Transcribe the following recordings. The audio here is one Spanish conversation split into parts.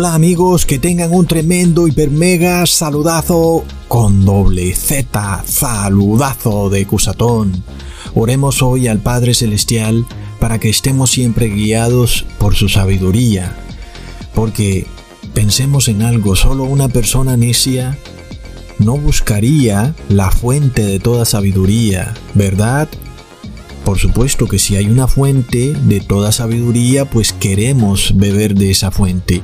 Hola amigos, que tengan un tremendo hiper mega saludazo con doble Z, saludazo de Cusatón. Oremos hoy al Padre Celestial para que estemos siempre guiados por su sabiduría. Porque pensemos en algo, solo una persona necia no buscaría la fuente de toda sabiduría, ¿verdad? Por supuesto que si hay una fuente de toda sabiduría, pues queremos beber de esa fuente.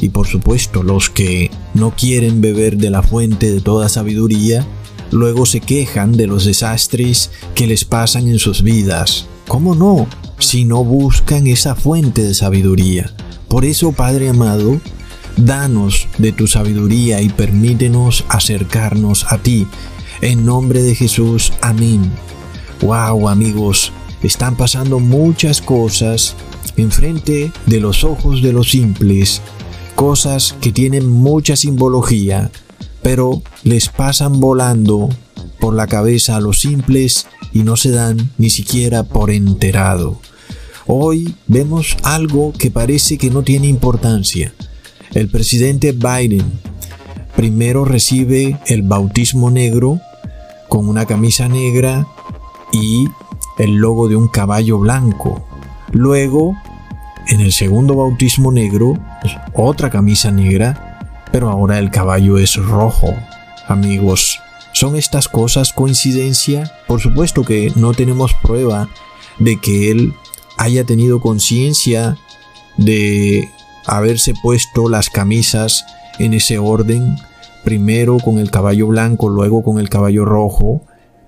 Y por supuesto, los que no quieren beber de la fuente de toda sabiduría, luego se quejan de los desastres que les pasan en sus vidas. ¿Cómo no? Si no buscan esa fuente de sabiduría. Por eso, Padre amado, danos de tu sabiduría y permítenos acercarnos a ti. En nombre de Jesús, amén. Wow, amigos, están pasando muchas cosas enfrente de los ojos de los simples cosas que tienen mucha simbología, pero les pasan volando por la cabeza a los simples y no se dan ni siquiera por enterado. Hoy vemos algo que parece que no tiene importancia. El presidente Biden primero recibe el bautismo negro con una camisa negra y el logo de un caballo blanco. Luego en el segundo bautismo negro, otra camisa negra, pero ahora el caballo es rojo. Amigos, ¿son estas cosas coincidencia? Por supuesto que no tenemos prueba de que él haya tenido conciencia de haberse puesto las camisas en ese orden, primero con el caballo blanco, luego con el caballo rojo.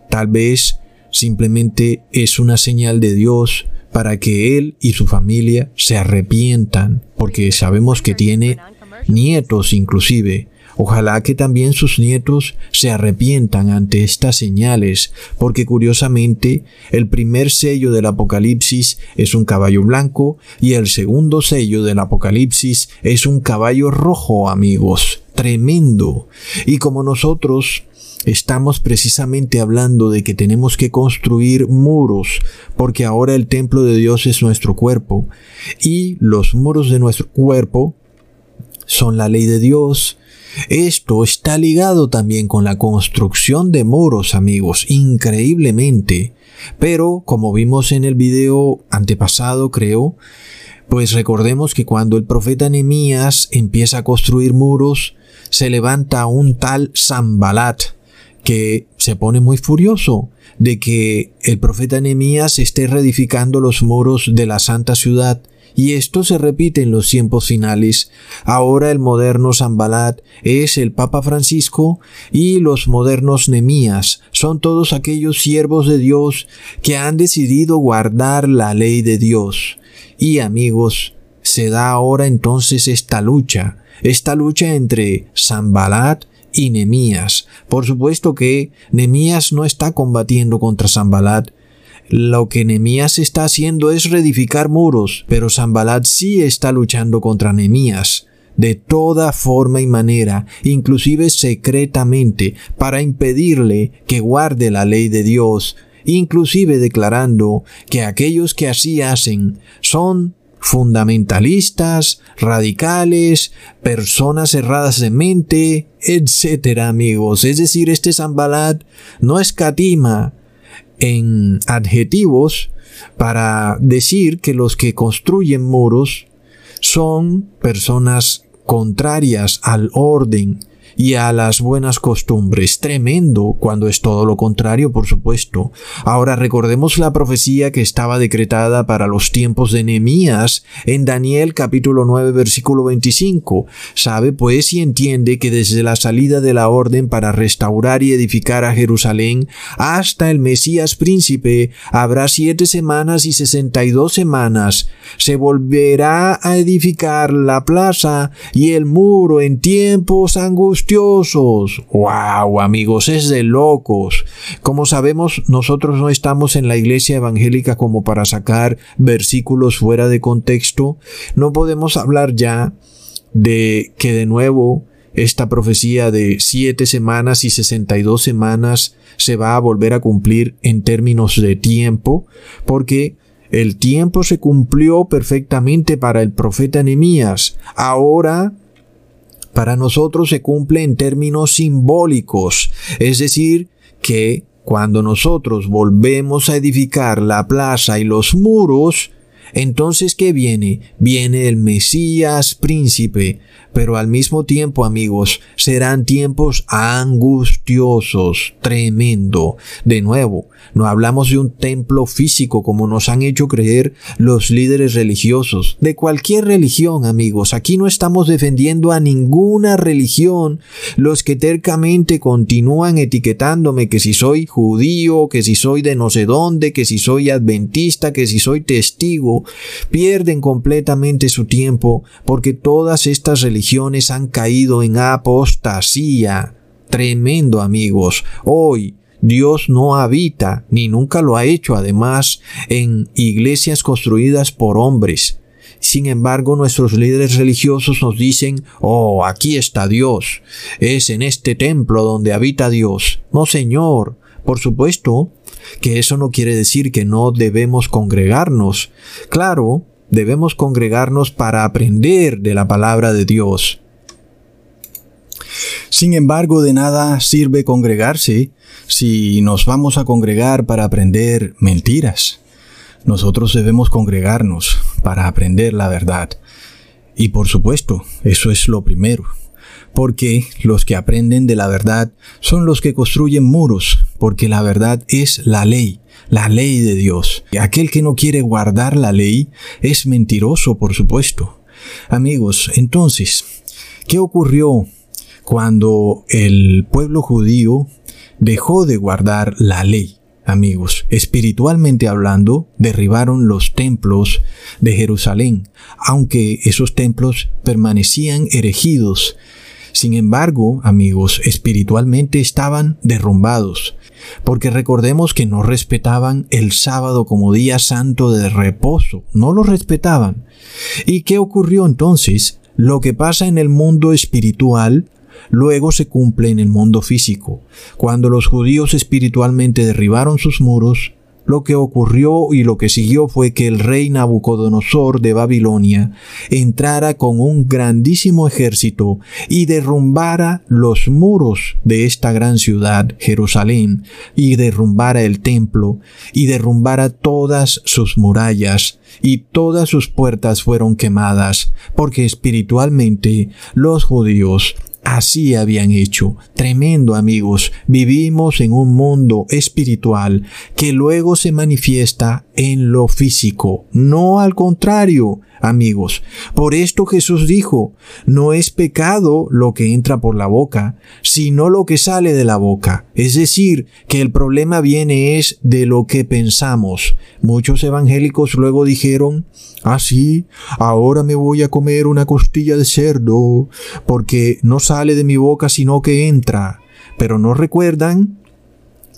Tal vez simplemente es una señal de Dios para que él y su familia se arrepientan, porque sabemos que tiene nietos inclusive. Ojalá que también sus nietos se arrepientan ante estas señales, porque curiosamente el primer sello del Apocalipsis es un caballo blanco y el segundo sello del Apocalipsis es un caballo rojo, amigos. Tremendo. Y como nosotros estamos precisamente hablando de que tenemos que construir muros, porque ahora el templo de Dios es nuestro cuerpo, y los muros de nuestro cuerpo son la ley de Dios. Esto está ligado también con la construcción de muros, amigos, increíblemente. Pero, como vimos en el video antepasado, creo, pues recordemos que cuando el profeta Nehemías empieza a construir muros, se levanta un tal Zambalat, que se pone muy furioso de que el profeta Nehemías esté reedificando los muros de la santa ciudad y esto se repite en los tiempos finales. Ahora el moderno Zambalat es el Papa Francisco y los modernos Nemías son todos aquellos siervos de Dios que han decidido guardar la ley de Dios. Y amigos, se da ahora entonces esta lucha, esta lucha entre Zambalat y Nemías. Por supuesto que Nemías no está combatiendo contra Zambalat. Lo que Nemías está haciendo es reedificar muros, pero Zambalat sí está luchando contra Nemías de toda forma y manera, inclusive secretamente, para impedirle que guarde la ley de Dios, inclusive declarando que aquellos que así hacen son fundamentalistas, radicales, personas cerradas de mente, etcétera, amigos. Es decir, este Zambalat no escatima en adjetivos para decir que los que construyen muros son personas contrarias al orden, y a las buenas costumbres. Tremendo cuando es todo lo contrario, por supuesto. Ahora recordemos la profecía que estaba decretada para los tiempos de Nehemías en Daniel capítulo 9 versículo 25. Sabe pues y entiende que desde la salida de la orden para restaurar y edificar a Jerusalén hasta el Mesías príncipe habrá siete semanas y sesenta y dos semanas. Se volverá a edificar la plaza y el muro en tiempos angustiosos ¡Wow, amigos! Es de locos. Como sabemos, nosotros no estamos en la iglesia evangélica como para sacar versículos fuera de contexto. No podemos hablar ya de que de nuevo esta profecía de siete semanas y sesenta y dos semanas se va a volver a cumplir en términos de tiempo, porque el tiempo se cumplió perfectamente para el profeta Nehemías. Ahora para nosotros se cumple en términos simbólicos, es decir, que cuando nosotros volvemos a edificar la plaza y los muros, entonces ¿qué viene? Viene el Mesías príncipe, pero al mismo tiempo, amigos, serán tiempos angustiosos, tremendo. De nuevo, no hablamos de un templo físico como nos han hecho creer los líderes religiosos, de cualquier religión, amigos. Aquí no estamos defendiendo a ninguna religión. Los que tercamente continúan etiquetándome que si soy judío, que si soy de no sé dónde, que si soy adventista, que si soy testigo, pierden completamente su tiempo porque todas estas religiones han caído en apostasía. Tremendo amigos. Hoy Dios no habita, ni nunca lo ha hecho además, en iglesias construidas por hombres. Sin embargo, nuestros líderes religiosos nos dicen, oh, aquí está Dios, es en este templo donde habita Dios. No, Señor, por supuesto que eso no quiere decir que no debemos congregarnos. Claro, debemos congregarnos para aprender de la palabra de Dios. Sin embargo, de nada sirve congregarse si nos vamos a congregar para aprender mentiras. Nosotros debemos congregarnos para aprender la verdad. Y por supuesto, eso es lo primero. Porque los que aprenden de la verdad son los que construyen muros, porque la verdad es la ley la ley de Dios. Aquel que no quiere guardar la ley es mentiroso, por supuesto. Amigos, entonces, ¿qué ocurrió cuando el pueblo judío dejó de guardar la ley? Amigos, espiritualmente hablando, derribaron los templos de Jerusalén, aunque esos templos permanecían erigidos. Sin embargo, amigos, espiritualmente estaban derrumbados porque recordemos que no respetaban el sábado como día santo de reposo, no lo respetaban. ¿Y qué ocurrió entonces? Lo que pasa en el mundo espiritual luego se cumple en el mundo físico. Cuando los judíos espiritualmente derribaron sus muros, lo que ocurrió y lo que siguió fue que el rey Nabucodonosor de Babilonia entrara con un grandísimo ejército y derrumbara los muros de esta gran ciudad, Jerusalén, y derrumbara el templo, y derrumbara todas sus murallas, y todas sus puertas fueron quemadas, porque espiritualmente los judíos Así habían hecho. Tremendo amigos. Vivimos en un mundo espiritual que luego se manifiesta en lo físico. No al contrario amigos. Por esto Jesús dijo, no es pecado lo que entra por la boca, sino lo que sale de la boca. Es decir, que el problema viene es de lo que pensamos. Muchos evangélicos luego dijeron, ah sí, ahora me voy a comer una costilla de cerdo, porque no sale de mi boca sino que entra. Pero no recuerdan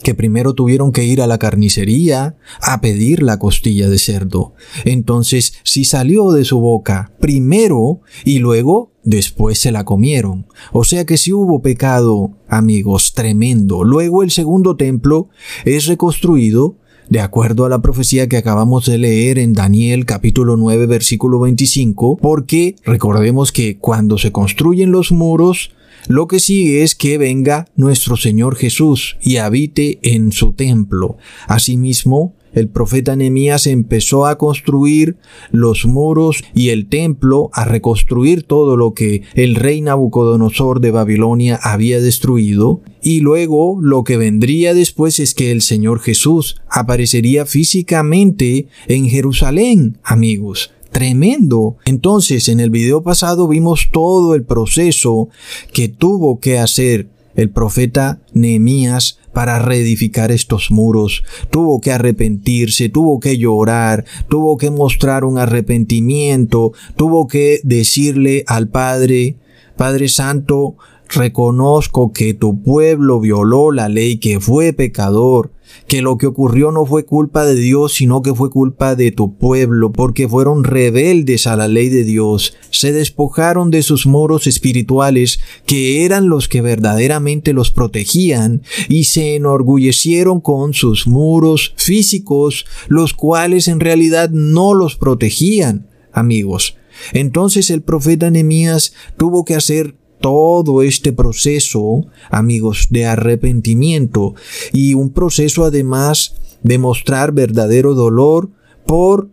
que primero tuvieron que ir a la carnicería a pedir la costilla de cerdo. Entonces, si salió de su boca primero y luego después se la comieron. O sea que si hubo pecado, amigos, tremendo. Luego el segundo templo es reconstruido de acuerdo a la profecía que acabamos de leer en Daniel capítulo 9 versículo 25, porque recordemos que cuando se construyen los muros, lo que sigue es que venga nuestro Señor Jesús y habite en su templo. Asimismo, el profeta Nehemías empezó a construir los muros y el templo, a reconstruir todo lo que el rey Nabucodonosor de Babilonia había destruido, y luego lo que vendría después es que el Señor Jesús aparecería físicamente en Jerusalén, amigos tremendo. Entonces, en el video pasado vimos todo el proceso que tuvo que hacer el profeta Nehemías para reedificar estos muros. Tuvo que arrepentirse, tuvo que llorar, tuvo que mostrar un arrepentimiento, tuvo que decirle al Padre, Padre Santo, reconozco que tu pueblo violó la ley, que fue pecador, que lo que ocurrió no fue culpa de Dios, sino que fue culpa de tu pueblo, porque fueron rebeldes a la ley de Dios, se despojaron de sus moros espirituales, que eran los que verdaderamente los protegían, y se enorgullecieron con sus muros físicos, los cuales en realidad no los protegían, amigos. Entonces el profeta Nehemías tuvo que hacer todo este proceso, amigos, de arrepentimiento y un proceso además de mostrar verdadero dolor por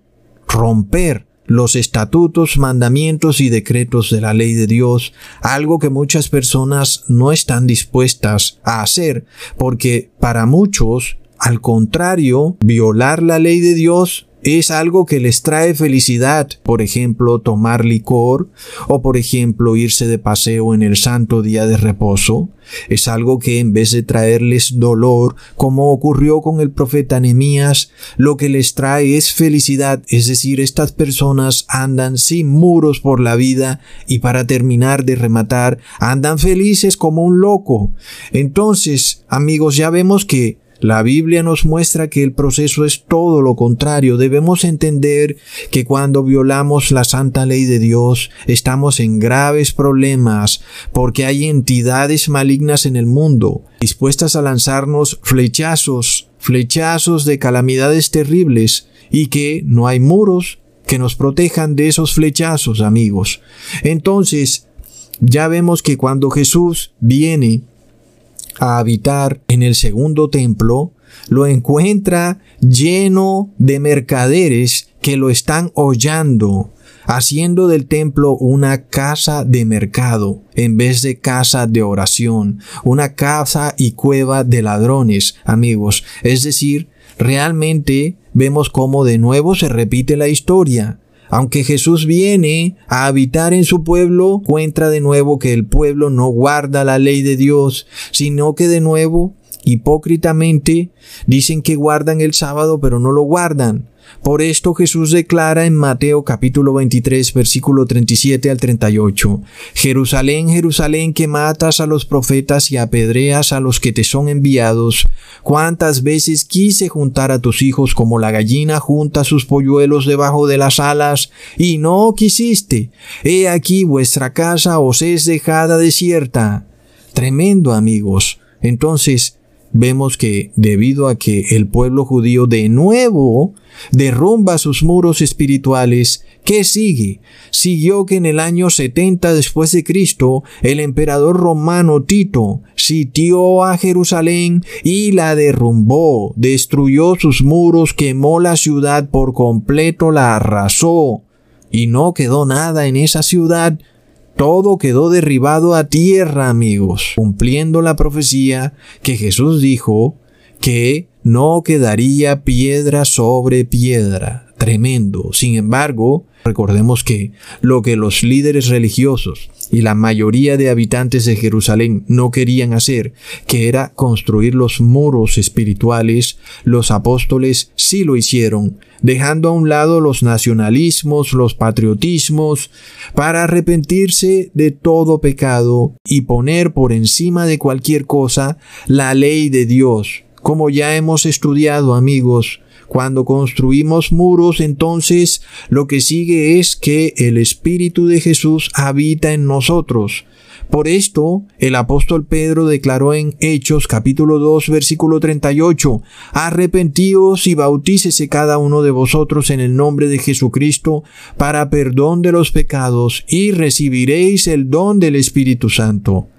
romper los estatutos, mandamientos y decretos de la ley de Dios, algo que muchas personas no están dispuestas a hacer, porque para muchos, al contrario, violar la ley de Dios es algo que les trae felicidad, por ejemplo, tomar licor o por ejemplo irse de paseo en el santo día de reposo. Es algo que en vez de traerles dolor, como ocurrió con el profeta Nehemías, lo que les trae es felicidad, es decir, estas personas andan sin muros por la vida y para terminar de rematar, andan felices como un loco. Entonces, amigos, ya vemos que la Biblia nos muestra que el proceso es todo lo contrario. Debemos entender que cuando violamos la santa ley de Dios estamos en graves problemas porque hay entidades malignas en el mundo dispuestas a lanzarnos flechazos, flechazos de calamidades terribles y que no hay muros que nos protejan de esos flechazos, amigos. Entonces, ya vemos que cuando Jesús viene a habitar en el segundo templo, lo encuentra lleno de mercaderes que lo están hollando, haciendo del templo una casa de mercado en vez de casa de oración, una casa y cueva de ladrones, amigos. Es decir, realmente vemos cómo de nuevo se repite la historia. Aunque Jesús viene a habitar en su pueblo, cuenta de nuevo que el pueblo no guarda la ley de Dios, sino que de nuevo, hipócritamente, dicen que guardan el sábado, pero no lo guardan. Por esto Jesús declara en Mateo capítulo 23 versículo 37 al 38, Jerusalén, Jerusalén, que matas a los profetas y apedreas a los que te son enviados, cuántas veces quise juntar a tus hijos como la gallina junta sus polluelos debajo de las alas, y no quisiste. He aquí vuestra casa os es dejada desierta. Tremendo amigos. Entonces, vemos que debido a que el pueblo judío de nuevo derrumba sus muros espirituales, ¿qué sigue? Siguió que en el año 70 después de Cristo, el emperador romano Tito sitió a Jerusalén y la derrumbó, destruyó sus muros, quemó la ciudad por completo, la arrasó, y no quedó nada en esa ciudad todo quedó derribado a tierra, amigos, cumpliendo la profecía que Jesús dijo que no quedaría piedra sobre piedra. Tremendo. Sin embargo, recordemos que lo que los líderes religiosos y la mayoría de habitantes de Jerusalén no querían hacer, que era construir los muros espirituales, los apóstoles sí lo hicieron, dejando a un lado los nacionalismos, los patriotismos, para arrepentirse de todo pecado y poner por encima de cualquier cosa la ley de Dios. Como ya hemos estudiado amigos, cuando construimos muros, entonces lo que sigue es que el Espíritu de Jesús habita en nosotros. Por esto, el apóstol Pedro declaró en Hechos capítulo 2 versículo 38, Arrepentíos y bautícese cada uno de vosotros en el nombre de Jesucristo para perdón de los pecados y recibiréis el don del Espíritu Santo.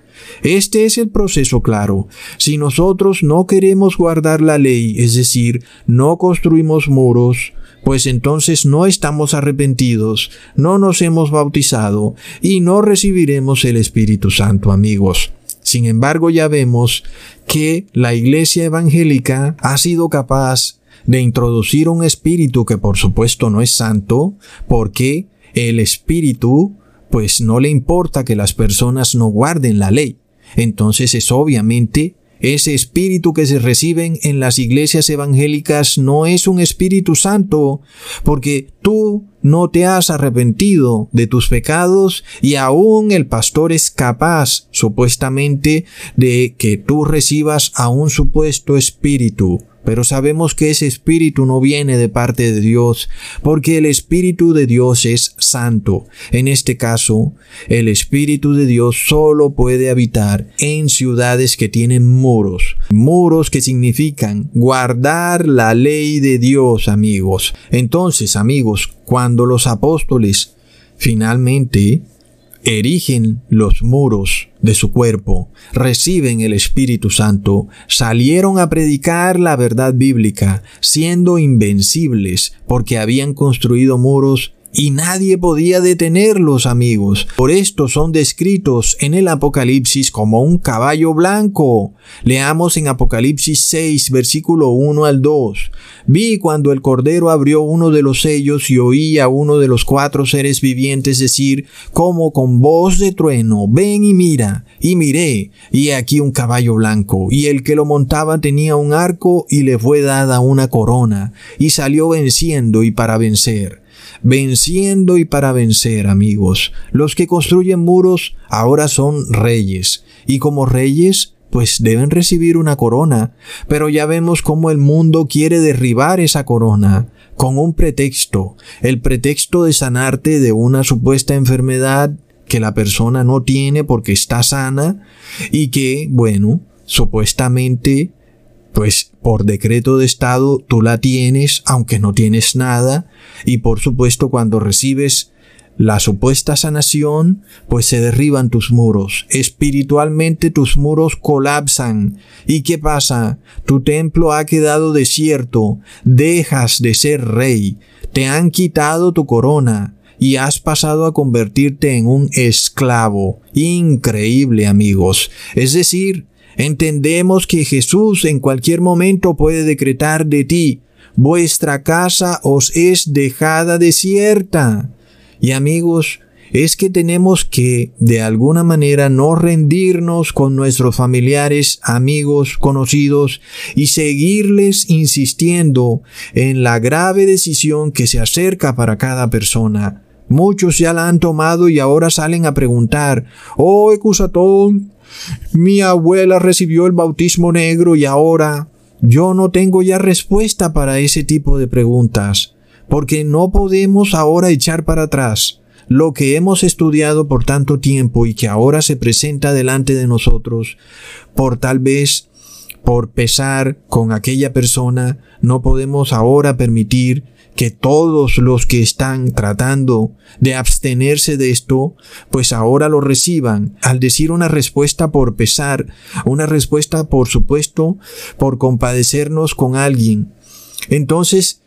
Este es el proceso claro. Si nosotros no queremos guardar la ley, es decir, no construimos muros, pues entonces no estamos arrepentidos, no nos hemos bautizado y no recibiremos el Espíritu Santo, amigos. Sin embargo, ya vemos que la Iglesia evangélica ha sido capaz de introducir un espíritu que por supuesto no es santo, porque el espíritu pues no le importa que las personas no guarden la ley. Entonces es obviamente ese espíritu que se reciben en las iglesias evangélicas no es un espíritu santo, porque tú no te has arrepentido de tus pecados y aún el pastor es capaz, supuestamente, de que tú recibas a un supuesto espíritu pero sabemos que ese espíritu no viene de parte de Dios, porque el espíritu de Dios es santo. En este caso, el espíritu de Dios solo puede habitar en ciudades que tienen muros. Muros que significan guardar la ley de Dios, amigos. Entonces, amigos, cuando los apóstoles finalmente erigen los muros de su cuerpo, reciben el Espíritu Santo, salieron a predicar la verdad bíblica, siendo invencibles porque habían construido muros y nadie podía detenerlos, amigos. Por esto son descritos en el Apocalipsis como un caballo blanco. Leamos en Apocalipsis 6, versículo 1 al 2. Vi cuando el Cordero abrió uno de los sellos y oí a uno de los cuatro seres vivientes decir, como con voz de trueno, ven y mira. Y miré, y aquí un caballo blanco, y el que lo montaba tenía un arco y le fue dada una corona, y salió venciendo y para vencer venciendo y para vencer, amigos. Los que construyen muros ahora son reyes, y como reyes, pues deben recibir una corona, pero ya vemos cómo el mundo quiere derribar esa corona con un pretexto, el pretexto de sanarte de una supuesta enfermedad que la persona no tiene porque está sana y que, bueno, supuestamente pues por decreto de Estado tú la tienes aunque no tienes nada y por supuesto cuando recibes la supuesta sanación, pues se derriban tus muros. Espiritualmente tus muros colapsan. ¿Y qué pasa? Tu templo ha quedado desierto, dejas de ser rey, te han quitado tu corona y has pasado a convertirte en un esclavo. Increíble amigos. Es decir, Entendemos que Jesús en cualquier momento puede decretar de ti, vuestra casa os es dejada desierta. Y amigos, es que tenemos que, de alguna manera, no rendirnos con nuestros familiares, amigos, conocidos y seguirles insistiendo en la grave decisión que se acerca para cada persona. Muchos ya la han tomado y ahora salen a preguntar, oh, Ecusatón, mi abuela recibió el bautismo negro y ahora yo no tengo ya respuesta para ese tipo de preguntas, porque no podemos ahora echar para atrás lo que hemos estudiado por tanto tiempo y que ahora se presenta delante de nosotros, por tal vez por pesar con aquella persona, no podemos ahora permitir que todos los que están tratando de abstenerse de esto, pues ahora lo reciban al decir una respuesta por pesar, una respuesta por supuesto por compadecernos con alguien. Entonces,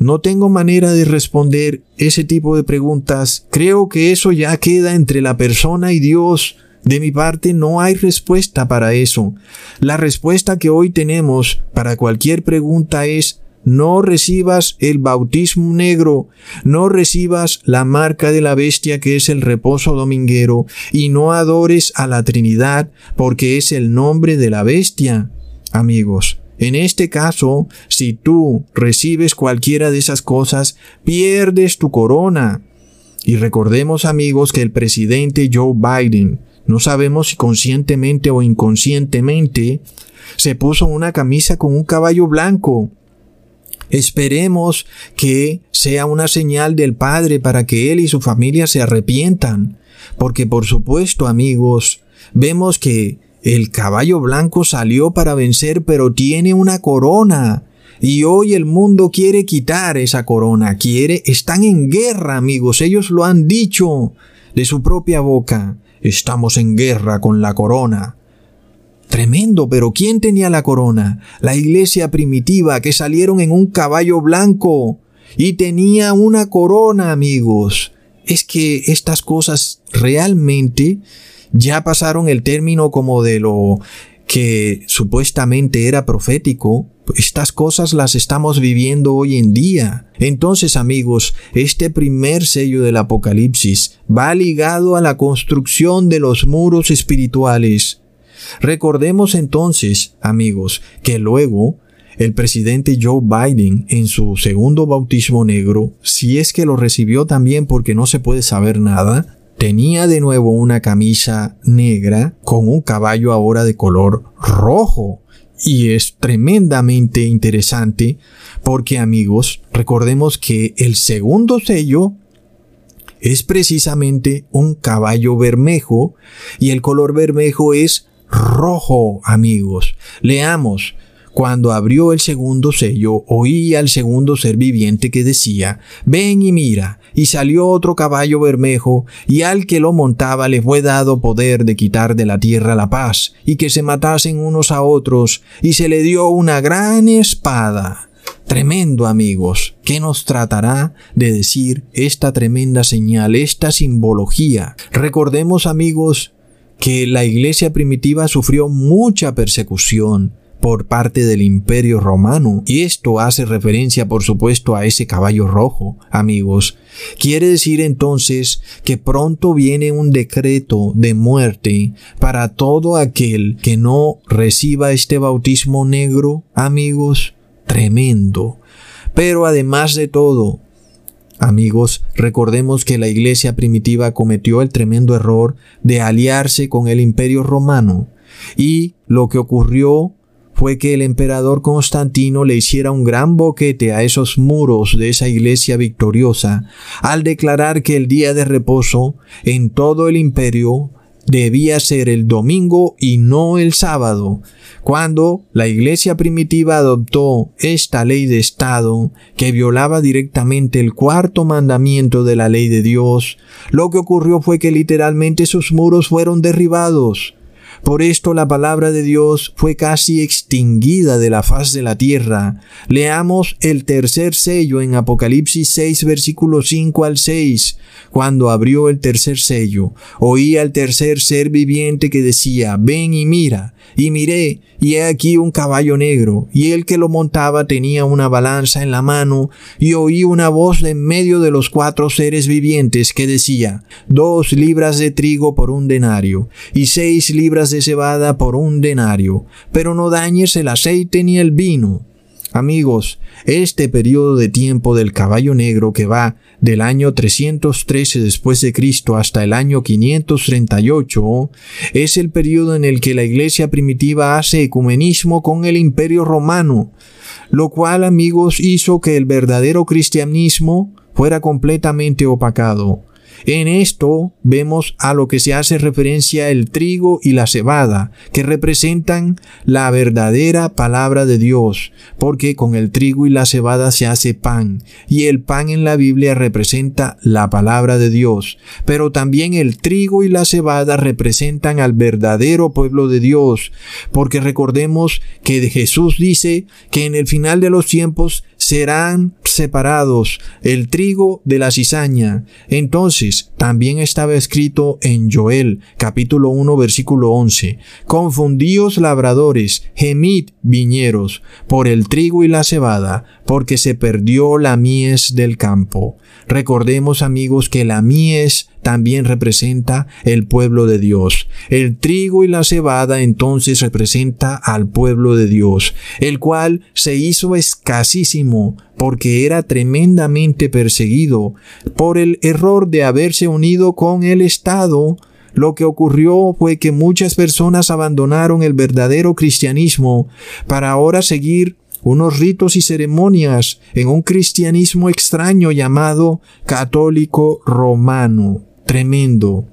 no tengo manera de responder ese tipo de preguntas. Creo que eso ya queda entre la persona y Dios. De mi parte no hay respuesta para eso. La respuesta que hoy tenemos para cualquier pregunta es no recibas el bautismo negro, no recibas la marca de la bestia que es el reposo dominguero, y no adores a la Trinidad porque es el nombre de la bestia. Amigos, en este caso, si tú recibes cualquiera de esas cosas, pierdes tu corona. Y recordemos amigos que el presidente Joe Biden, no sabemos si conscientemente o inconscientemente, se puso una camisa con un caballo blanco Esperemos que sea una señal del Padre para que Él y su familia se arrepientan. Porque por supuesto, amigos, vemos que el caballo blanco salió para vencer, pero tiene una corona. Y hoy el mundo quiere quitar esa corona, quiere, están en guerra, amigos, ellos lo han dicho de su propia boca. Estamos en guerra con la corona. Tremendo, pero ¿quién tenía la corona? La iglesia primitiva que salieron en un caballo blanco y tenía una corona, amigos. Es que estas cosas realmente ya pasaron el término como de lo que supuestamente era profético, estas cosas las estamos viviendo hoy en día. Entonces, amigos, este primer sello del Apocalipsis va ligado a la construcción de los muros espirituales. Recordemos entonces, amigos, que luego el presidente Joe Biden en su segundo bautismo negro, si es que lo recibió también porque no se puede saber nada, tenía de nuevo una camisa negra con un caballo ahora de color rojo. Y es tremendamente interesante porque amigos, recordemos que el segundo sello es precisamente un caballo bermejo y el color bermejo es rojo, amigos. Leamos. Cuando abrió el segundo sello, oí al segundo ser viviente que decía, Ven y mira, y salió otro caballo bermejo, y al que lo montaba le fue dado poder de quitar de la tierra la paz, y que se matasen unos a otros, y se le dio una gran espada. Tremendo amigos, ¿qué nos tratará de decir esta tremenda señal, esta simbología? Recordemos amigos que la iglesia primitiva sufrió mucha persecución, por parte del imperio romano. Y esto hace referencia, por supuesto, a ese caballo rojo, amigos. Quiere decir entonces que pronto viene un decreto de muerte para todo aquel que no reciba este bautismo negro, amigos. Tremendo. Pero además de todo, Amigos, recordemos que la iglesia primitiva cometió el tremendo error de aliarse con el imperio romano y lo que ocurrió fue que el emperador Constantino le hiciera un gran boquete a esos muros de esa iglesia victoriosa al declarar que el día de reposo en todo el imperio debía ser el domingo y no el sábado. Cuando la iglesia primitiva adoptó esta ley de Estado que violaba directamente el cuarto mandamiento de la ley de Dios, lo que ocurrió fue que literalmente sus muros fueron derribados. Por esto la palabra de Dios fue casi extinguida de la faz de la tierra. Leamos el tercer sello en Apocalipsis 6 versículo 5 al 6. Cuando abrió el tercer sello, oí al tercer ser viviente que decía, ven y mira. Y miré, y he aquí un caballo negro, y el que lo montaba tenía una balanza en la mano, y oí una voz en medio de los cuatro seres vivientes que decía, dos libras de trigo por un denario, y seis libras de cebada por un denario, pero no dañes el aceite ni el vino. Amigos, este periodo de tiempo del caballo negro que va del año 313 después de Cristo hasta el año 538 es el periodo en el que la iglesia primitiva hace ecumenismo con el imperio romano, lo cual amigos hizo que el verdadero cristianismo fuera completamente opacado. En esto vemos a lo que se hace referencia el trigo y la cebada, que representan la verdadera palabra de Dios, porque con el trigo y la cebada se hace pan, y el pan en la Biblia representa la palabra de Dios, pero también el trigo y la cebada representan al verdadero pueblo de Dios, porque recordemos que Jesús dice que en el final de los tiempos serán separados el trigo de la cizaña. Entonces, también estaba escrito en Joel, capítulo 1, versículo 11, Confundíos labradores, gemid viñeros, por el trigo y la cebada, porque se perdió la mies del campo. Recordemos amigos que la mies también representa el pueblo de Dios. El trigo y la cebada entonces representa al pueblo de Dios, el cual se hizo escasísimo porque era tremendamente perseguido por el error de haberse unido con el Estado lo que ocurrió fue que muchas personas abandonaron el verdadero cristianismo para ahora seguir unos ritos y ceremonias en un cristianismo extraño llamado católico romano. Tremendo.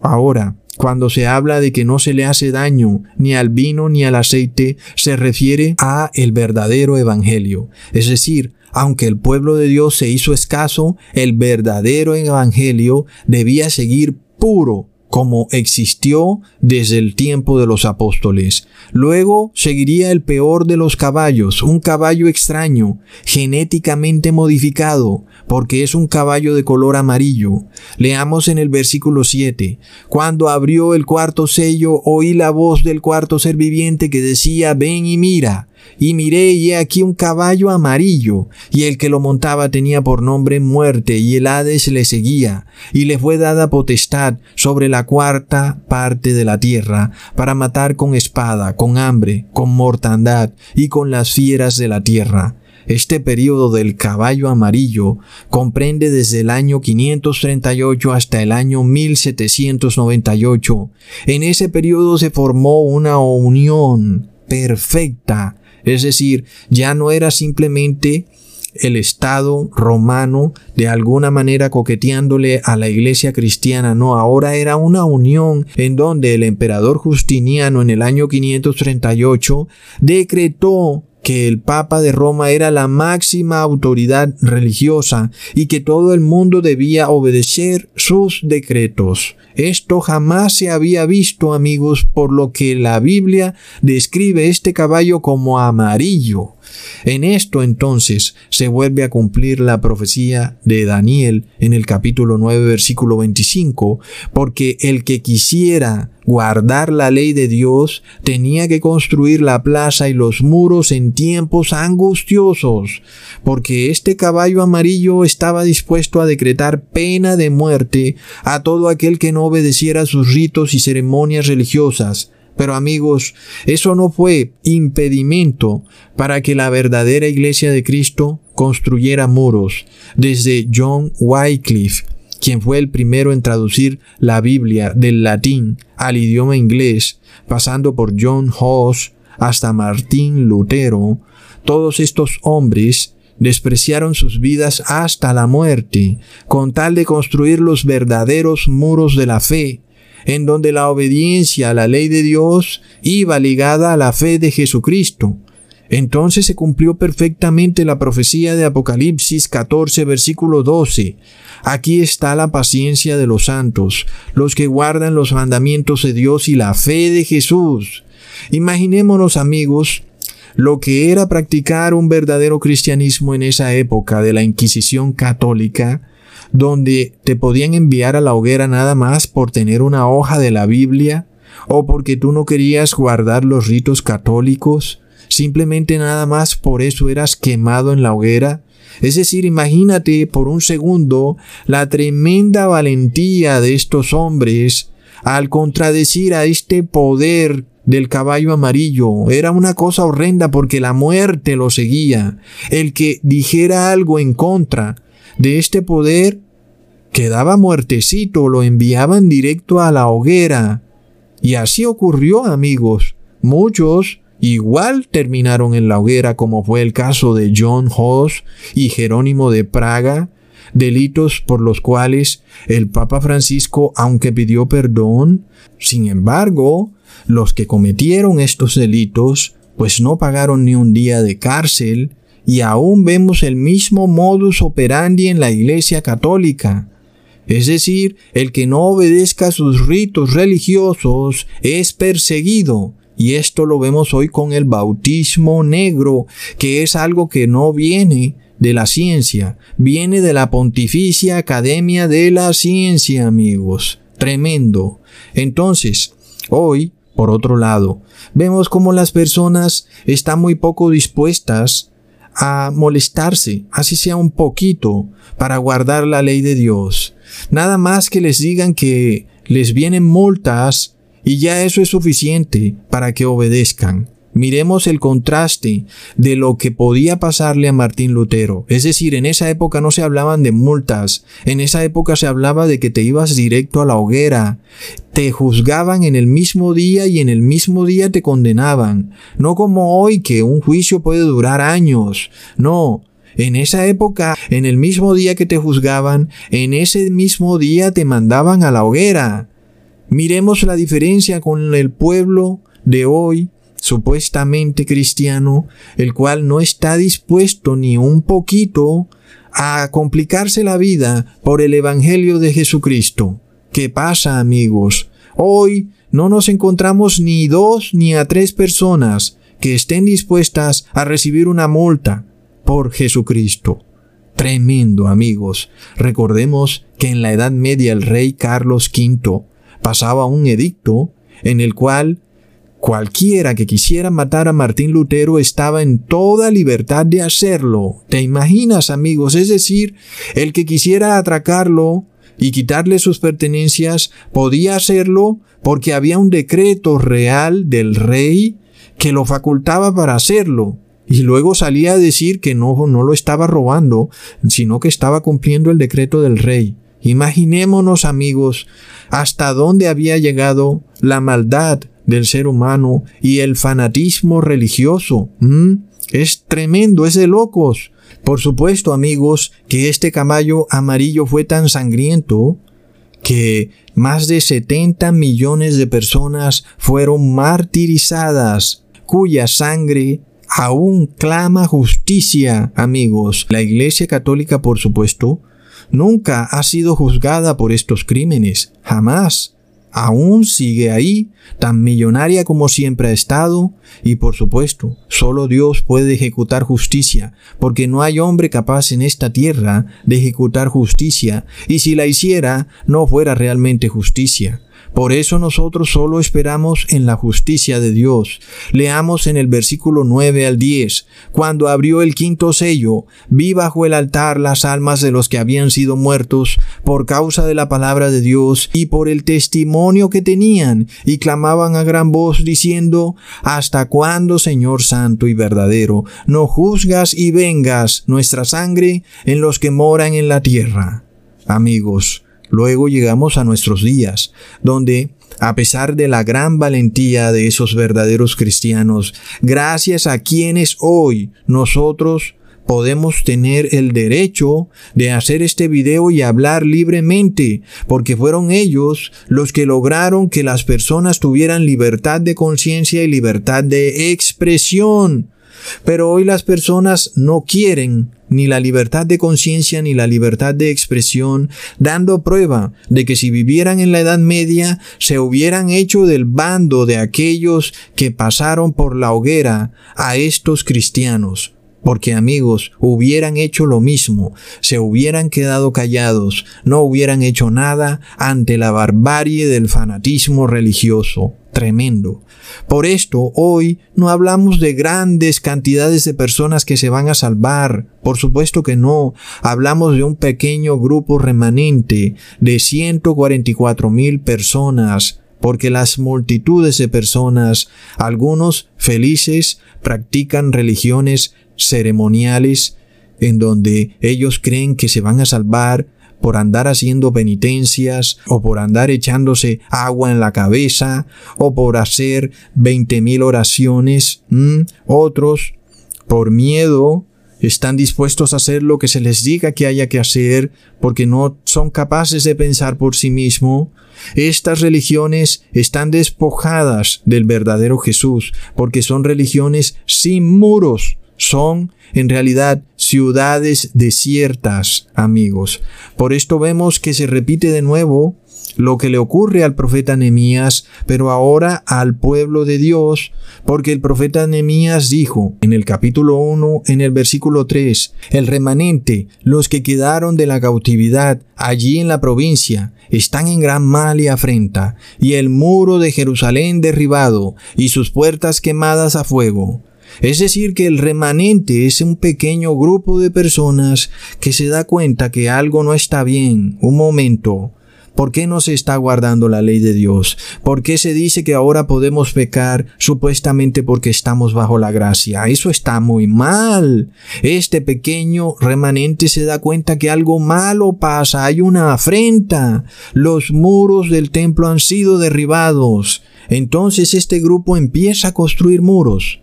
Ahora, cuando se habla de que no se le hace daño ni al vino ni al aceite, se refiere a el verdadero evangelio. Es decir, aunque el pueblo de Dios se hizo escaso, el verdadero evangelio debía seguir puro como existió desde el tiempo de los apóstoles. Luego seguiría el peor de los caballos, un caballo extraño, genéticamente modificado, porque es un caballo de color amarillo. Leamos en el versículo 7. Cuando abrió el cuarto sello, oí la voz del cuarto ser viviente que decía, ven y mira. Y miré y he aquí un caballo amarillo, y el que lo montaba tenía por nombre muerte, y el Hades le seguía, y le fue dada potestad sobre la cuarta parte de la tierra, para matar con espada, con hambre, con mortandad, y con las fieras de la tierra. Este periodo del caballo amarillo comprende desde el año 538 hasta el año 1798. En ese periodo se formó una unión perfecta es decir, ya no era simplemente el Estado romano de alguna manera coqueteándole a la iglesia cristiana, no, ahora era una unión en donde el emperador Justiniano en el año 538 decretó que el Papa de Roma era la máxima autoridad religiosa y que todo el mundo debía obedecer sus decretos. Esto jamás se había visto, amigos, por lo que la Biblia describe este caballo como amarillo. En esto entonces se vuelve a cumplir la profecía de Daniel en el capítulo 9 versículo 25, porque el que quisiera guardar la ley de Dios tenía que construir la plaza y los muros en tiempos angustiosos, porque este caballo amarillo estaba dispuesto a decretar pena de muerte a todo aquel que no obedeciera sus ritos y ceremonias religiosas, pero amigos, eso no fue impedimento para que la verdadera iglesia de Cristo construyera muros. Desde John Wycliffe, quien fue el primero en traducir la Biblia del latín al idioma inglés, pasando por John Hoss hasta Martín Lutero, todos estos hombres despreciaron sus vidas hasta la muerte, con tal de construir los verdaderos muros de la fe, en donde la obediencia a la ley de Dios iba ligada a la fe de Jesucristo. Entonces se cumplió perfectamente la profecía de Apocalipsis 14 versículo 12. Aquí está la paciencia de los santos, los que guardan los mandamientos de Dios y la fe de Jesús. Imaginémonos amigos lo que era practicar un verdadero cristianismo en esa época de la Inquisición católica, donde te podían enviar a la hoguera nada más por tener una hoja de la Biblia o porque tú no querías guardar los ritos católicos, simplemente nada más por eso eras quemado en la hoguera. Es decir, imagínate por un segundo la tremenda valentía de estos hombres al contradecir a este poder del caballo amarillo. Era una cosa horrenda porque la muerte lo seguía. El que dijera algo en contra de este poder quedaba muertecito, lo enviaban directo a la hoguera. Y así ocurrió, amigos. Muchos igual terminaron en la hoguera, como fue el caso de John Hoss y Jerónimo de Praga, delitos por los cuales el Papa Francisco, aunque pidió perdón, sin embargo, los que cometieron estos delitos, pues no pagaron ni un día de cárcel, y aún vemos el mismo modus operandi en la Iglesia Católica. Es decir, el que no obedezca sus ritos religiosos es perseguido. Y esto lo vemos hoy con el bautismo negro, que es algo que no viene de la ciencia, viene de la Pontificia Academia de la Ciencia, amigos. Tremendo. Entonces, hoy, por otro lado, vemos como las personas están muy poco dispuestas a molestarse, así sea un poquito, para guardar la ley de Dios. Nada más que les digan que les vienen multas y ya eso es suficiente para que obedezcan. Miremos el contraste de lo que podía pasarle a Martín Lutero. Es decir, en esa época no se hablaban de multas, en esa época se hablaba de que te ibas directo a la hoguera, te juzgaban en el mismo día y en el mismo día te condenaban. No como hoy que un juicio puede durar años. No, en esa época, en el mismo día que te juzgaban, en ese mismo día te mandaban a la hoguera. Miremos la diferencia con el pueblo de hoy supuestamente cristiano, el cual no está dispuesto ni un poquito a complicarse la vida por el Evangelio de Jesucristo. ¿Qué pasa, amigos? Hoy no nos encontramos ni dos ni a tres personas que estén dispuestas a recibir una multa por Jesucristo. Tremendo, amigos. Recordemos que en la Edad Media el rey Carlos V pasaba un edicto en el cual Cualquiera que quisiera matar a Martín Lutero estaba en toda libertad de hacerlo. ¿Te imaginas, amigos? Es decir, el que quisiera atracarlo y quitarle sus pertenencias podía hacerlo porque había un decreto real del rey que lo facultaba para hacerlo. Y luego salía a decir que no, no lo estaba robando, sino que estaba cumpliendo el decreto del rey. Imaginémonos, amigos, hasta dónde había llegado la maldad del ser humano y el fanatismo religioso. Es tremendo, es de locos. Por supuesto, amigos, que este caballo amarillo fue tan sangriento que más de 70 millones de personas fueron martirizadas, cuya sangre aún clama justicia, amigos. La Iglesia Católica, por supuesto, nunca ha sido juzgada por estos crímenes, jamás aún sigue ahí, tan millonaria como siempre ha estado, y por supuesto, solo Dios puede ejecutar justicia, porque no hay hombre capaz en esta tierra de ejecutar justicia, y si la hiciera, no fuera realmente justicia. Por eso nosotros solo esperamos en la justicia de Dios. Leamos en el versículo 9 al 10. Cuando abrió el quinto sello, vi bajo el altar las almas de los que habían sido muertos por causa de la palabra de Dios y por el testimonio que tenían, y clamaban a gran voz diciendo, ¿Hasta cuándo, Señor Santo y verdadero, no juzgas y vengas nuestra sangre en los que moran en la tierra? Amigos, Luego llegamos a nuestros días, donde, a pesar de la gran valentía de esos verdaderos cristianos, gracias a quienes hoy nosotros podemos tener el derecho de hacer este video y hablar libremente, porque fueron ellos los que lograron que las personas tuvieran libertad de conciencia y libertad de expresión. Pero hoy las personas no quieren ni la libertad de conciencia ni la libertad de expresión, dando prueba de que si vivieran en la Edad Media se hubieran hecho del bando de aquellos que pasaron por la hoguera a estos cristianos. Porque amigos, hubieran hecho lo mismo, se hubieran quedado callados, no hubieran hecho nada ante la barbarie del fanatismo religioso. Tremendo. Por esto, hoy no hablamos de grandes cantidades de personas que se van a salvar. Por supuesto que no. Hablamos de un pequeño grupo remanente de 144 mil personas porque las multitudes de personas, algunos felices, practican religiones ceremoniales en donde ellos creen que se van a salvar por andar haciendo penitencias o por andar echándose agua en la cabeza o por hacer veinte mil oraciones. Otros, por miedo, están dispuestos a hacer lo que se les diga que haya que hacer porque no son capaces de pensar por sí mismo. Estas religiones están despojadas del verdadero Jesús porque son religiones sin muros son en realidad ciudades desiertas, amigos. Por esto vemos que se repite de nuevo lo que le ocurre al profeta Nehemías, pero ahora al pueblo de Dios, porque el profeta Nehemías dijo en el capítulo 1, en el versículo 3, el remanente, los que quedaron de la cautividad allí en la provincia, están en gran mal y afrenta, y el muro de Jerusalén derribado, y sus puertas quemadas a fuego. Es decir, que el remanente es un pequeño grupo de personas que se da cuenta que algo no está bien. Un momento. ¿Por qué no se está guardando la ley de Dios? ¿Por qué se dice que ahora podemos pecar supuestamente porque estamos bajo la gracia? Eso está muy mal. Este pequeño remanente se da cuenta que algo malo pasa, hay una afrenta. Los muros del templo han sido derribados. Entonces este grupo empieza a construir muros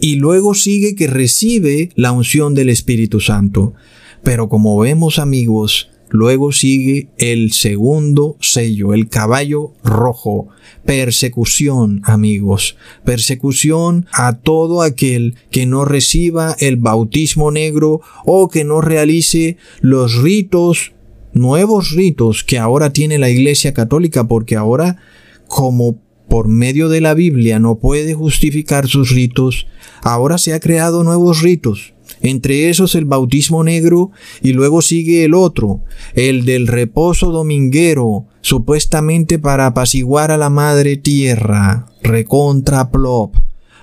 y luego sigue que recibe la unción del Espíritu Santo. Pero como vemos amigos, luego sigue el segundo sello, el caballo rojo, persecución amigos, persecución a todo aquel que no reciba el bautismo negro o que no realice los ritos, nuevos ritos que ahora tiene la Iglesia Católica, porque ahora como por medio de la Biblia no puede justificar sus ritos, ahora se ha creado nuevos ritos, entre esos el bautismo negro y luego sigue el otro, el del reposo dominguero, supuestamente para apaciguar a la madre tierra, recontra plop.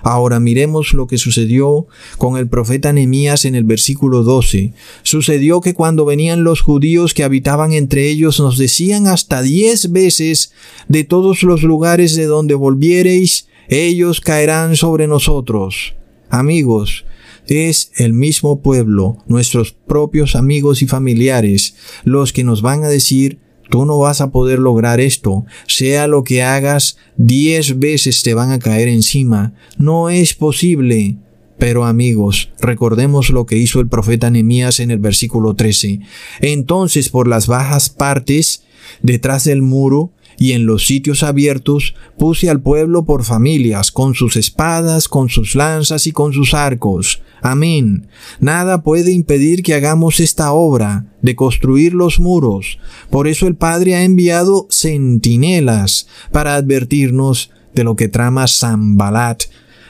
Ahora miremos lo que sucedió con el profeta Nehemías en el versículo 12. Sucedió que cuando venían los judíos que habitaban entre ellos nos decían hasta diez veces de todos los lugares de donde volviereis, ellos caerán sobre nosotros. Amigos, es el mismo pueblo, nuestros propios amigos y familiares, los que nos van a decir Tú no vas a poder lograr esto. Sea lo que hagas, diez veces te van a caer encima. No es posible. Pero amigos, recordemos lo que hizo el profeta Nehemías en el versículo 13. Entonces por las bajas partes, detrás del muro, y en los sitios abiertos puse al pueblo por familias, con sus espadas, con sus lanzas y con sus arcos. Amén. Nada puede impedir que hagamos esta obra de construir los muros. Por eso el Padre ha enviado centinelas para advertirnos de lo que trama Sambalat,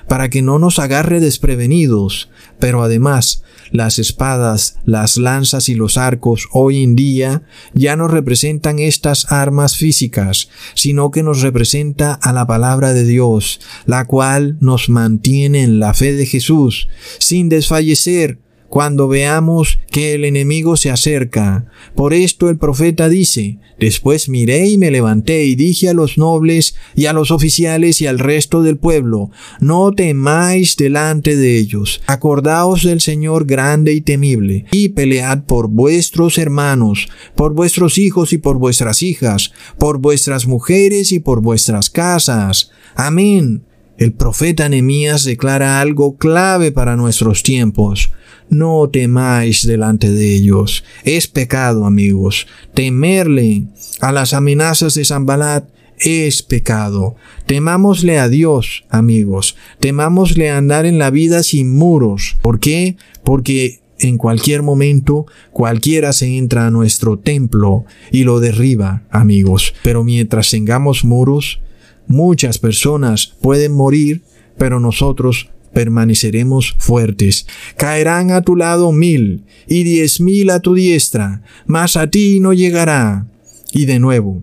para que no nos agarre desprevenidos, pero además las espadas, las lanzas y los arcos hoy en día ya no representan estas armas físicas, sino que nos representa a la palabra de Dios, la cual nos mantiene en la fe de Jesús, sin desfallecer, cuando veamos que el enemigo se acerca. Por esto el profeta dice, Después miré y me levanté y dije a los nobles y a los oficiales y al resto del pueblo, No temáis delante de ellos, acordaos del Señor grande y temible, y pelead por vuestros hermanos, por vuestros hijos y por vuestras hijas, por vuestras mujeres y por vuestras casas. Amén. El profeta Nehemías declara algo clave para nuestros tiempos. No temáis delante de ellos. Es pecado, amigos. Temerle a las amenazas de Zambalat es pecado. Temámosle a Dios, amigos. Temámosle andar en la vida sin muros. ¿Por qué? Porque en cualquier momento cualquiera se entra a nuestro templo y lo derriba, amigos. Pero mientras tengamos muros, muchas personas pueden morir, pero nosotros permaneceremos fuertes. Caerán a tu lado mil y diez mil a tu diestra, mas a ti no llegará. Y de nuevo,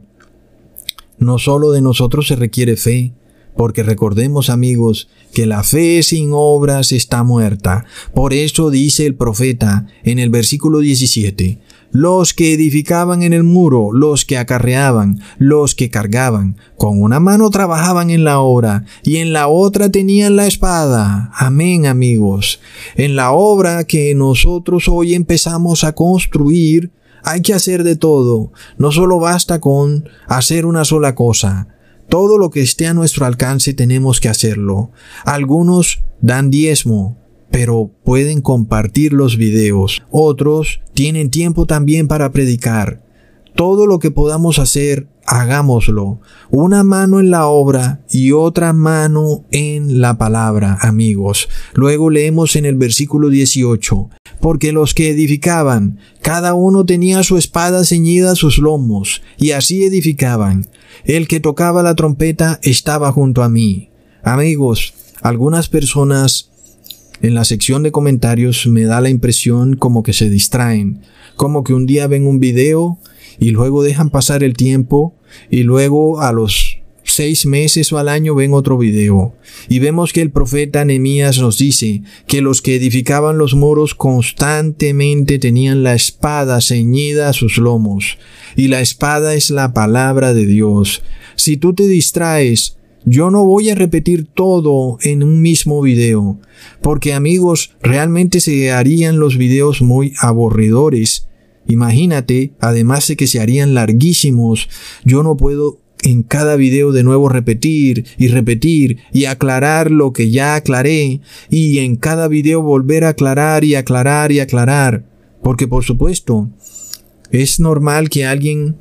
no solo de nosotros se requiere fe, porque recordemos amigos que la fe sin obras está muerta. Por eso dice el profeta en el versículo 17, los que edificaban en el muro, los que acarreaban, los que cargaban, con una mano trabajaban en la obra y en la otra tenían la espada. Amén amigos. En la obra que nosotros hoy empezamos a construir, hay que hacer de todo. No solo basta con hacer una sola cosa. Todo lo que esté a nuestro alcance tenemos que hacerlo. Algunos dan diezmo, pero pueden compartir los videos. Otros tienen tiempo también para predicar. Todo lo que podamos hacer, hagámoslo. Una mano en la obra y otra mano en la palabra, amigos. Luego leemos en el versículo 18, porque los que edificaban, cada uno tenía su espada ceñida a sus lomos, y así edificaban. El que tocaba la trompeta estaba junto a mí. Amigos, algunas personas en la sección de comentarios me da la impresión como que se distraen, como que un día ven un video y luego dejan pasar el tiempo y luego a los seis meses o al año ven otro video. Y vemos que el profeta Nehemías nos dice que los que edificaban los muros constantemente tenían la espada ceñida a sus lomos. Y la espada es la palabra de Dios. Si tú te distraes, yo no voy a repetir todo en un mismo video, porque amigos, realmente se harían los videos muy aburridores. Imagínate, además de que se harían larguísimos, yo no puedo en cada video de nuevo repetir y repetir y aclarar lo que ya aclaré y en cada video volver a aclarar y aclarar y aclarar. Porque por supuesto, es normal que alguien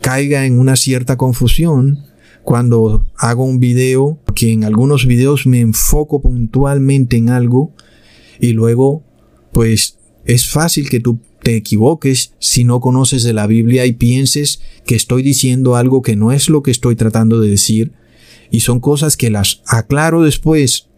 caiga en una cierta confusión cuando hago un video, que en algunos videos me enfoco puntualmente en algo y luego pues es fácil que tú te equivoques si no conoces de la Biblia y pienses que estoy diciendo algo que no es lo que estoy tratando de decir y son cosas que las aclaro después.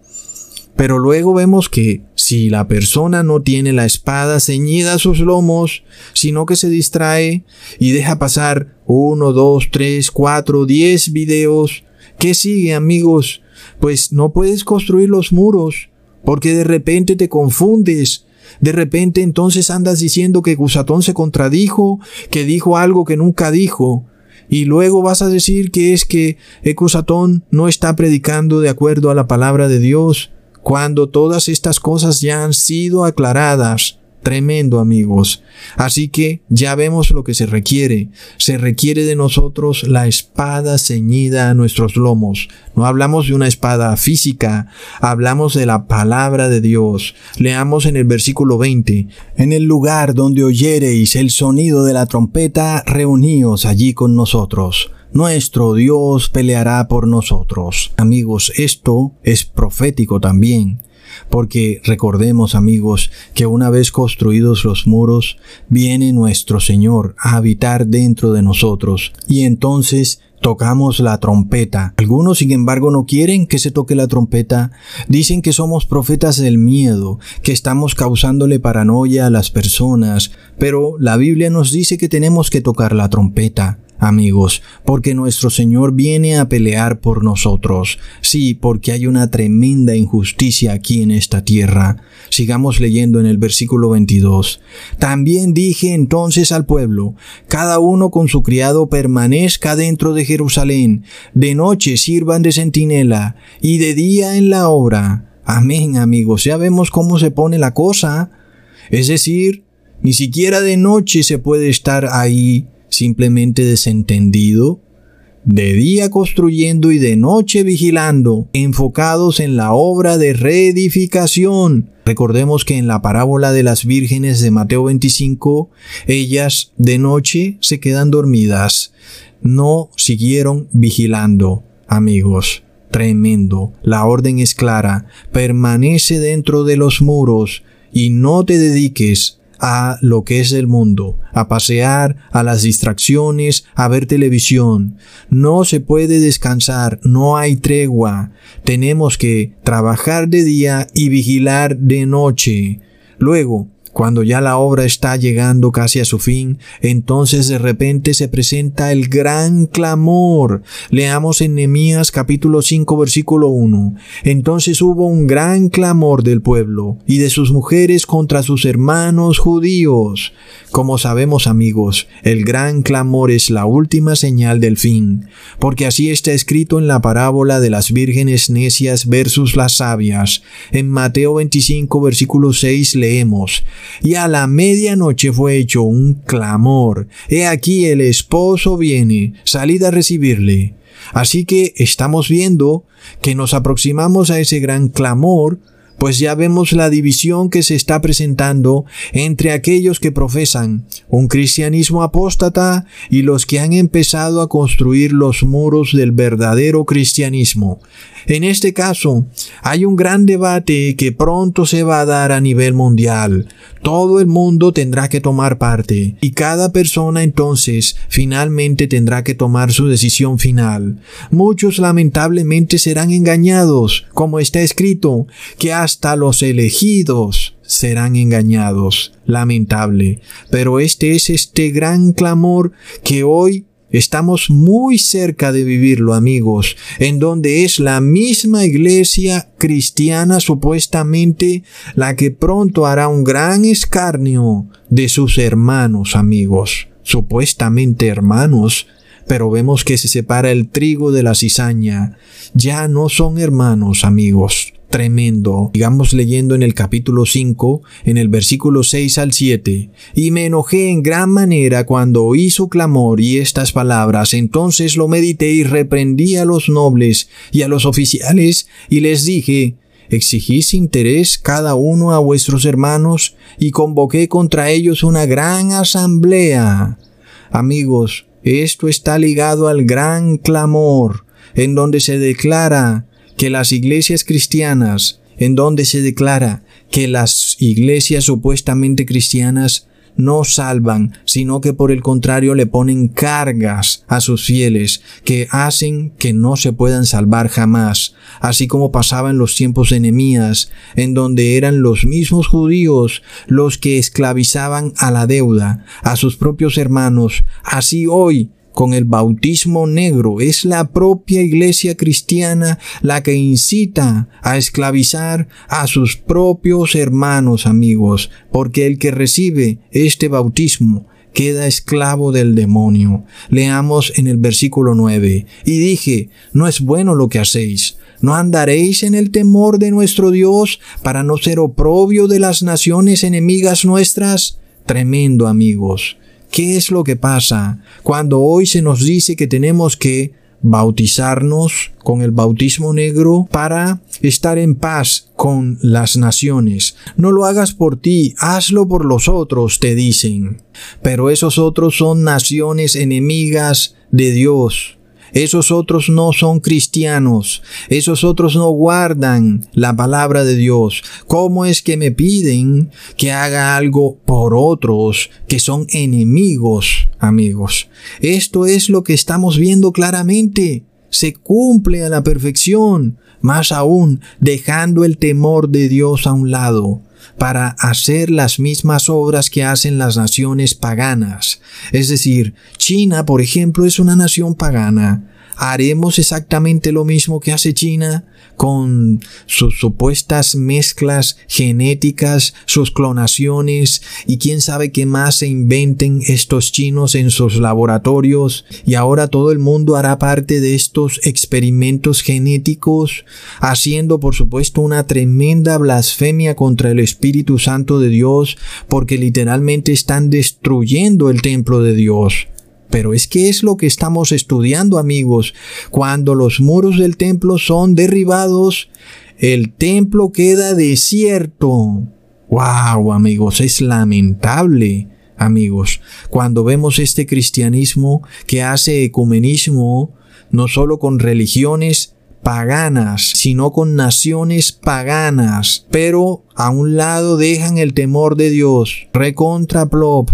Pero luego vemos que si la persona no tiene la espada ceñida a sus lomos, sino que se distrae y deja pasar uno, dos, tres, cuatro, diez videos, ¿qué sigue amigos? Pues no puedes construir los muros, porque de repente te confundes, de repente entonces andas diciendo que Gusatón se contradijo, que dijo algo que nunca dijo, y luego vas a decir que es que Ecusatón no está predicando de acuerdo a la palabra de Dios, cuando todas estas cosas ya han sido aclaradas. Tremendo amigos. Así que ya vemos lo que se requiere. Se requiere de nosotros la espada ceñida a nuestros lomos. No hablamos de una espada física, hablamos de la palabra de Dios. Leamos en el versículo 20. En el lugar donde oyereis el sonido de la trompeta, reuníos allí con nosotros nuestro Dios peleará por nosotros. Amigos, esto es profético también. Porque recordemos amigos que una vez construidos los muros, viene nuestro Señor a habitar dentro de nosotros y entonces tocamos la trompeta. Algunos, sin embargo, no quieren que se toque la trompeta. Dicen que somos profetas del miedo, que estamos causándole paranoia a las personas, pero la Biblia nos dice que tenemos que tocar la trompeta amigos, porque nuestro Señor viene a pelear por nosotros. Sí, porque hay una tremenda injusticia aquí en esta tierra. Sigamos leyendo en el versículo 22. También dije entonces al pueblo, cada uno con su criado permanezca dentro de Jerusalén, de noche sirvan de centinela y de día en la obra. Amén, amigos, ya vemos cómo se pone la cosa. Es decir, ni siquiera de noche se puede estar ahí simplemente desentendido, de día construyendo y de noche vigilando, enfocados en la obra de reedificación. Recordemos que en la parábola de las vírgenes de Mateo 25, ellas de noche se quedan dormidas, no siguieron vigilando, amigos. Tremendo. La orden es clara. Permanece dentro de los muros y no te dediques a lo que es el mundo, a pasear, a las distracciones, a ver televisión. No se puede descansar, no hay tregua. Tenemos que trabajar de día y vigilar de noche. Luego, cuando ya la obra está llegando casi a su fin, entonces de repente se presenta el gran clamor. Leamos en Nehemías capítulo 5 versículo 1. Entonces hubo un gran clamor del pueblo y de sus mujeres contra sus hermanos judíos. Como sabemos amigos, el gran clamor es la última señal del fin, porque así está escrito en la parábola de las vírgenes necias versus las sabias. En Mateo 25 versículo 6 leemos, y a la medianoche fue hecho un clamor. He aquí el esposo viene, salid a recibirle. Así que estamos viendo que nos aproximamos a ese gran clamor pues ya vemos la división que se está presentando entre aquellos que profesan un cristianismo apóstata y los que han empezado a construir los muros del verdadero cristianismo. En este caso, hay un gran debate que pronto se va a dar a nivel mundial. Todo el mundo tendrá que tomar parte y cada persona entonces finalmente tendrá que tomar su decisión final. Muchos lamentablemente serán engañados, como está escrito, que hasta los elegidos serán engañados. Lamentable. Pero este es este gran clamor que hoy Estamos muy cerca de vivirlo, amigos, en donde es la misma iglesia cristiana supuestamente la que pronto hará un gran escarnio de sus hermanos, amigos. Supuestamente hermanos, pero vemos que se separa el trigo de la cizaña. Ya no son hermanos, amigos tremendo. Digamos leyendo en el capítulo 5, en el versículo 6 al 7. Y me enojé en gran manera cuando oí su clamor y estas palabras. Entonces lo medité y reprendí a los nobles y a los oficiales y les dije, exigís interés cada uno a vuestros hermanos y convoqué contra ellos una gran asamblea. Amigos, esto está ligado al gran clamor, en donde se declara que las iglesias cristianas, en donde se declara que las iglesias supuestamente cristianas no salvan, sino que por el contrario le ponen cargas a sus fieles que hacen que no se puedan salvar jamás, así como pasaba en los tiempos de Nehemías, en donde eran los mismos judíos los que esclavizaban a la deuda, a sus propios hermanos, así hoy con el bautismo negro. Es la propia iglesia cristiana la que incita a esclavizar a sus propios hermanos amigos, porque el que recibe este bautismo queda esclavo del demonio. Leamos en el versículo 9. Y dije, no es bueno lo que hacéis. ¿No andaréis en el temor de nuestro Dios para no ser oprobio de las naciones enemigas nuestras? Tremendo amigos. ¿Qué es lo que pasa cuando hoy se nos dice que tenemos que bautizarnos con el bautismo negro para estar en paz con las naciones. No lo hagas por ti, hazlo por los otros, te dicen. Pero esos otros son naciones enemigas de Dios. Esos otros no son cristianos. Esos otros no guardan la palabra de Dios. ¿Cómo es que me piden que haga algo por otros que son enemigos, amigos? Esto es lo que estamos viendo claramente. Se cumple a la perfección. Más aún, dejando el temor de Dios a un lado para hacer las mismas obras que hacen las naciones paganas. Es decir, China, por ejemplo, es una nación pagana. ¿Haremos exactamente lo mismo que hace China con sus supuestas mezclas genéticas, sus clonaciones y quién sabe qué más se inventen estos chinos en sus laboratorios y ahora todo el mundo hará parte de estos experimentos genéticos, haciendo por supuesto una tremenda blasfemia contra el Espíritu Santo de Dios porque literalmente están destruyendo el templo de Dios. Pero es que es lo que estamos estudiando amigos. Cuando los muros del templo son derribados, el templo queda desierto. ¡Wow, amigos! Es lamentable, amigos, cuando vemos este cristianismo que hace ecumenismo no solo con religiones paganas, sino con naciones paganas, pero a un lado dejan el temor de Dios, recontra plop,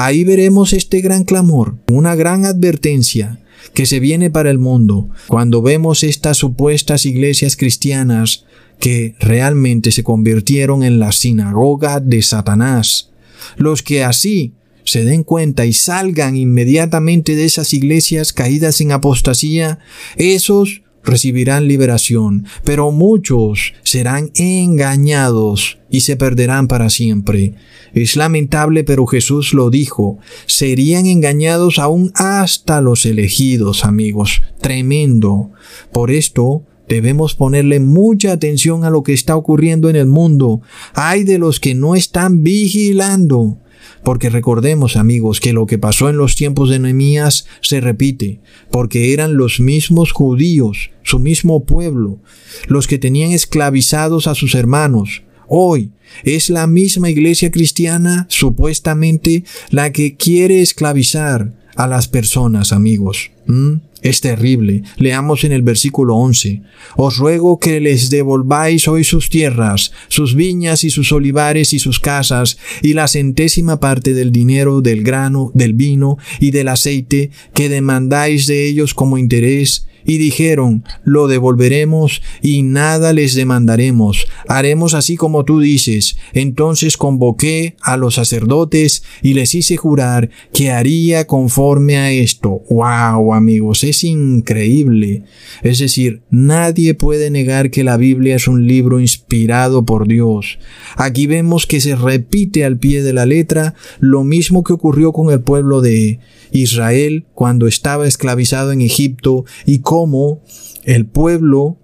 Ahí veremos este gran clamor, una gran advertencia que se viene para el mundo cuando vemos estas supuestas iglesias cristianas que realmente se convirtieron en la sinagoga de Satanás. Los que así se den cuenta y salgan inmediatamente de esas iglesias caídas en apostasía, esos recibirán liberación, pero muchos serán engañados y se perderán para siempre. Es lamentable, pero Jesús lo dijo. Serían engañados aún hasta los elegidos, amigos. Tremendo. Por esto, Debemos ponerle mucha atención a lo que está ocurriendo en el mundo. Hay de los que no están vigilando. Porque recordemos, amigos, que lo que pasó en los tiempos de Nehemías se repite, porque eran los mismos judíos, su mismo pueblo, los que tenían esclavizados a sus hermanos. Hoy es la misma iglesia cristiana, supuestamente, la que quiere esclavizar a las personas, amigos. ¿Mm? Es terrible. Leamos en el versículo 11. Os ruego que les devolváis hoy sus tierras, sus viñas y sus olivares y sus casas, y la centésima parte del dinero, del grano, del vino y del aceite que demandáis de ellos como interés, y dijeron, lo devolveremos y nada les demandaremos, haremos así como tú dices. Entonces convoqué a los sacerdotes y les hice jurar que haría conforme a esto. ¡Wow, amigos! Es increíble. Es decir, nadie puede negar que la Biblia es un libro inspirado por Dios. Aquí vemos que se repite al pie de la letra lo mismo que ocurrió con el pueblo de Israel cuando estaba esclavizado en Egipto y cómo el pueblo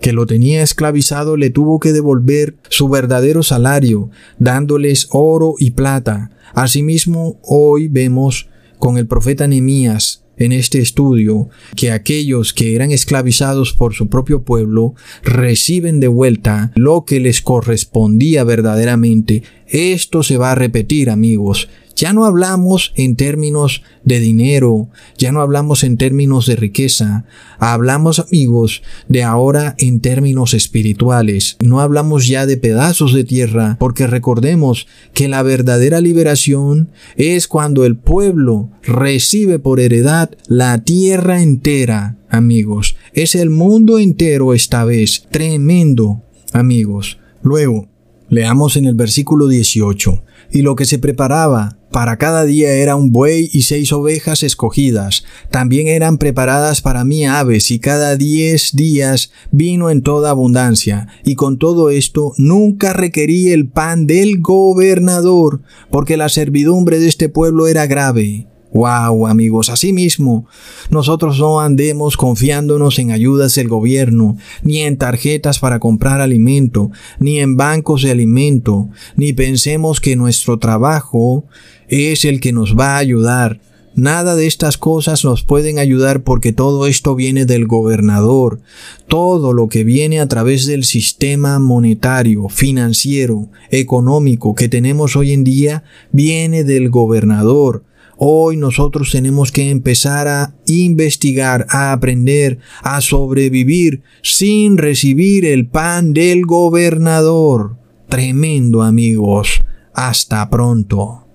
que lo tenía esclavizado le tuvo que devolver su verdadero salario, dándoles oro y plata. Asimismo, hoy vemos con el profeta Nehemías en este estudio que aquellos que eran esclavizados por su propio pueblo reciben de vuelta lo que les correspondía verdaderamente. Esto se va a repetir, amigos. Ya no hablamos en términos de dinero, ya no hablamos en términos de riqueza, hablamos amigos de ahora en términos espirituales. No hablamos ya de pedazos de tierra, porque recordemos que la verdadera liberación es cuando el pueblo recibe por heredad la tierra entera, amigos. Es el mundo entero esta vez. Tremendo, amigos. Luego, leamos en el versículo 18. Y lo que se preparaba para cada día era un buey y seis ovejas escogidas. También eran preparadas para mí aves y cada diez días vino en toda abundancia. Y con todo esto nunca requerí el pan del gobernador, porque la servidumbre de este pueblo era grave. Wow, amigos, asimismo, nosotros no andemos confiándonos en ayudas del gobierno, ni en tarjetas para comprar alimento, ni en bancos de alimento, ni pensemos que nuestro trabajo es el que nos va a ayudar. Nada de estas cosas nos pueden ayudar porque todo esto viene del gobernador. Todo lo que viene a través del sistema monetario, financiero, económico que tenemos hoy en día viene del gobernador. Hoy nosotros tenemos que empezar a investigar, a aprender, a sobrevivir sin recibir el pan del gobernador. Tremendo amigos. Hasta pronto.